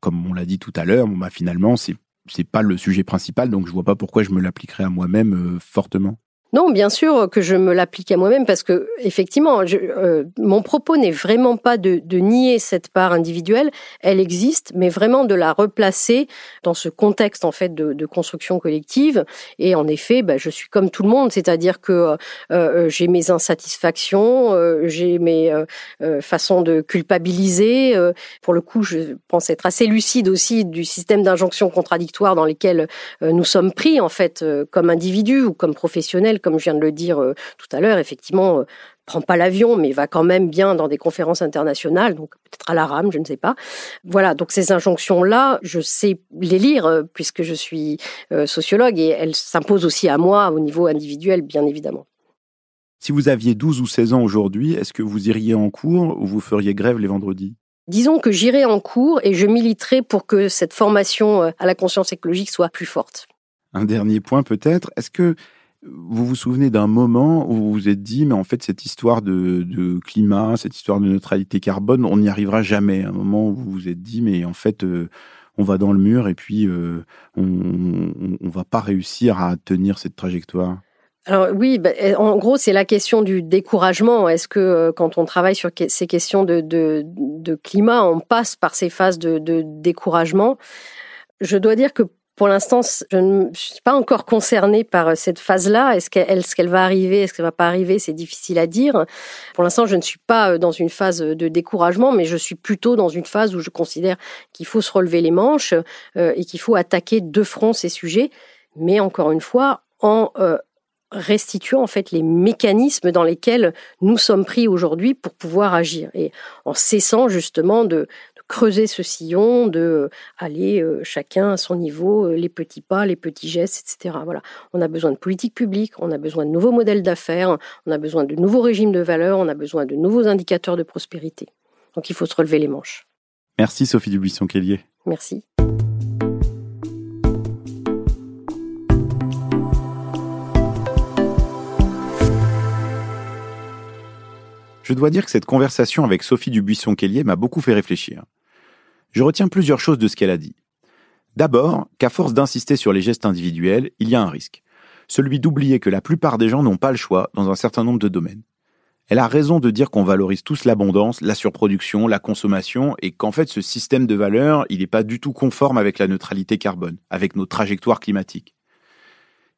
Speaker 1: comme on l'a dit tout à l'heure, bah, finalement, c'est c'est pas le sujet principal, donc je vois pas pourquoi je me l'appliquerais à moi-même euh, fortement.
Speaker 2: Non, bien sûr que je me l'applique à moi-même parce que effectivement, je, euh, mon propos n'est vraiment pas de, de, nier cette part individuelle. Elle existe, mais vraiment de la replacer dans ce contexte en fait de, de construction collective. Et en effet, bah, je suis comme tout le monde, c'est-à-dire que euh, euh j'ai mes insatisfactions, euh, j'ai mes euh, façons de culpabiliser. pour le coup, je pense être assez lucide aussi du système d'injonctions contradictoires dans lesquelles nous sommes pris en fait comme individus ou comme professionnels comme je viens de le dire euh, tout à l'heure, effectivement, euh, prend pas l'avion, mais va quand même bien dans des conférences internationales, donc peut-être à la rame, je ne sais pas. Voilà, donc ces injonctions-là, je sais les lire euh, puisque je suis sociologue et elles s'imposent aussi à moi au niveau individuel, bien évidemment.
Speaker 1: Si vous aviez 12 ou 16 ans aujourd'hui, est-ce que vous iriez en cours ou vous feriez grève les vendredis?
Speaker 2: Disons que j'irai en cours et je militerai pour que cette formation à la conscience écologique soit plus forte.
Speaker 1: Un dernier point peut-être, est-ce que vous vous souvenez d'un moment où vous vous êtes dit, mais en fait, cette histoire de, climat, cette histoire de neutralité carbone, on n'y arrivera jamais. Un moment où vous vous êtes dit, mais en fait, euh, on va dans le mur et puis euh, on ne va pas réussir à tenir cette trajectoire.
Speaker 2: Alors oui, bah, en gros, c'est la question du découragement. Est-ce que euh, quand on travaille sur ces questions de, de, climat, on passe par ces phases de découragement? Je dois dire que pour l'instant, je ne suis pas encore concernée par euh, cette phase-là. Est-ce qu'elle est qu'elle va arriver, est-ce qu'elle va pas arriver C'est difficile à dire. Pour l'instant, je ne suis pas euh, dans une phase de découragement, mais je suis plutôt dans une phase où je considère qu'il faut se relever les manches euh, et qu'il faut attaquer de front ces sujets. Mais encore une fois, en restituant en fait les mécanismes dans lesquels nous sommes pris aujourd'hui pour pouvoir agir et en cessant justement de, creuser ce sillon, de euh, aller euh, chacun à son niveau, euh, les petits pas, les petits gestes, etc. Voilà. On a besoin de politique publique, on a besoin de nouveaux modèles d'affaires, on a besoin de nouveaux régimes de valeurs, on a besoin de nouveaux indicateurs de prospérité. Donc il faut se relever les manches.
Speaker 1: Merci Sophie Dubuisson-Kellier.
Speaker 2: Merci.
Speaker 1: Je dois dire que cette conversation avec Sophie Dubuisson-Kellier m'a beaucoup fait réfléchir. Je retiens plusieurs choses de ce qu'elle a dit. D'abord, qu'à force d'insister sur les gestes individuels, il y a un risque. Celui d'oublier que la plupart des gens n'ont pas le choix dans un certain nombre de domaines. Elle a raison de dire qu'on valorise tous l'abondance, la surproduction, la consommation, et qu'en fait ce système de valeurs, il n'est pas du tout conforme avec la neutralité carbone, avec nos trajectoires climatiques.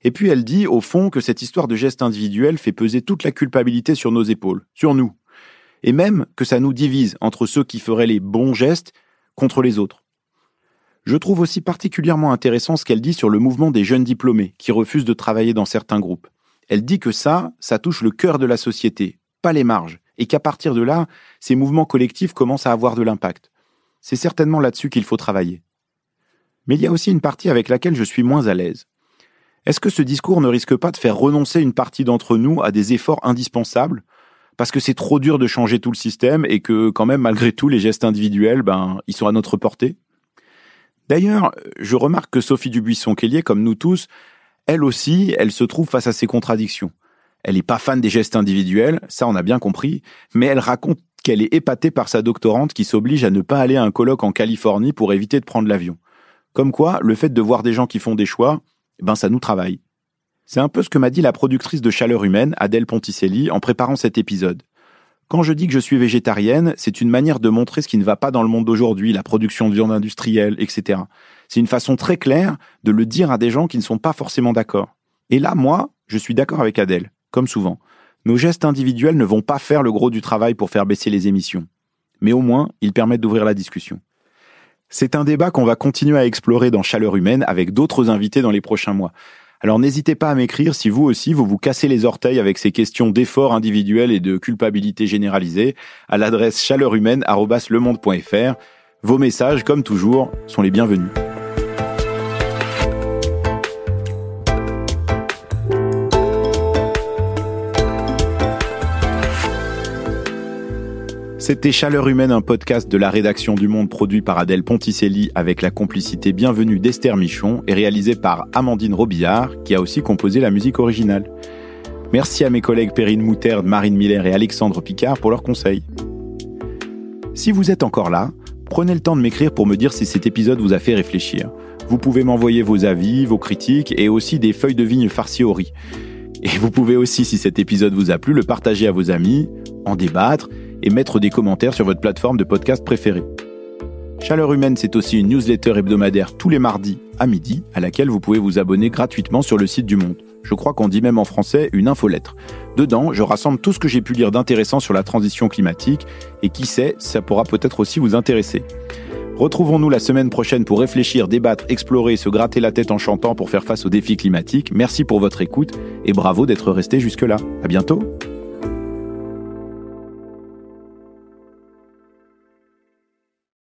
Speaker 1: Et puis elle dit, au fond, que cette histoire de gestes individuels fait peser toute la culpabilité sur nos épaules, sur nous, et même que ça nous divise entre ceux qui feraient les bons gestes contre les autres. Je trouve aussi particulièrement intéressant ce qu'elle dit sur le mouvement des jeunes diplômés qui refusent de travailler dans certains groupes. Elle dit que ça, ça touche le cœur de la société, pas les marges, et qu'à partir de là, ces mouvements collectifs commencent à avoir de l'impact. C'est certainement là-dessus qu'il faut travailler. Mais il y a aussi une partie avec laquelle je suis moins à l'aise. Est-ce que ce discours ne risque pas de faire renoncer une partie d'entre nous à des efforts indispensables? Parce que c'est trop dur de changer tout le système et que quand même malgré tout les gestes individuels ben ils sont à notre portée. D'ailleurs, je remarque que Sophie Dubuisson-Kellier comme nous tous, Elle aussi, elle se trouve face à ces contradictions. Elle n'est pas fan des gestes individuels, ça on a bien compris, mais elle raconte qu'elle est épatée par sa doctorante qui s'oblige à ne pas aller à un colloque en Californie pour éviter de prendre l'avion. Comme quoi, le fait de voir des gens qui font des choix, ben ça nous travaille. C'est un peu ce que m'a dit la productrice de Chaleur Humaine, Adèle Ponticelli, en préparant cet épisode. Quand je dis que je suis végétarienne, c'est une manière de montrer ce qui ne va pas dans le monde d'aujourd'hui, la production de viande industrielle, etc. C'est une façon très claire de le dire à des gens qui ne sont pas forcément d'accord. Et là, moi, je suis d'accord avec Adèle, comme souvent. Nos gestes individuels ne vont pas faire le gros du travail pour faire baisser les émissions. Mais au moins, ils permettent d'ouvrir la discussion. C'est un débat qu'on va continuer à explorer dans Chaleur Humaine avec d'autres invités dans les prochains mois. Alors n'hésitez pas à m'écrire si vous aussi vous vous cassez les orteils avec ces questions d'effort individuel et de culpabilité généralisée à l'adresse chaleurhumaine@lemonde.fr. Vos messages, comme toujours, sont les bienvenus. C'était Chaleur Humaine, un podcast de la rédaction du Monde produit par Adèle Ponticelli avec la complicité bienvenue d'Esther Michon et réalisé par Amandine Robillard qui a aussi composé la musique originale. Merci à mes collègues Perrine Mouterde, Marine Miller et Alexandre Picard pour leurs conseils. Si vous êtes encore là, prenez le temps de m'écrire pour me dire si cet épisode vous a fait réfléchir. Vous pouvez m'envoyer vos avis, vos critiques et aussi des feuilles de vigne farcies au riz. Et vous pouvez aussi, si cet épisode vous a plu, le partager à vos amis, en débattre et mettre des commentaires sur votre plateforme de podcast préférée. Chaleur Humaine, c'est aussi une newsletter hebdomadaire tous les mardis à midi à laquelle vous pouvez vous abonner gratuitement sur le site du Monde. Je crois qu'on dit même en français une infolettre. Dedans, je rassemble tout ce que j'ai pu lire d'intéressant sur la transition climatique et qui sait, ça pourra peut-être aussi vous intéresser. Retrouvons-nous la semaine prochaine pour réfléchir, débattre, explorer se gratter la tête en chantant pour faire face aux défis climatiques. Merci pour votre écoute et bravo d'être resté jusque-là. À bientôt!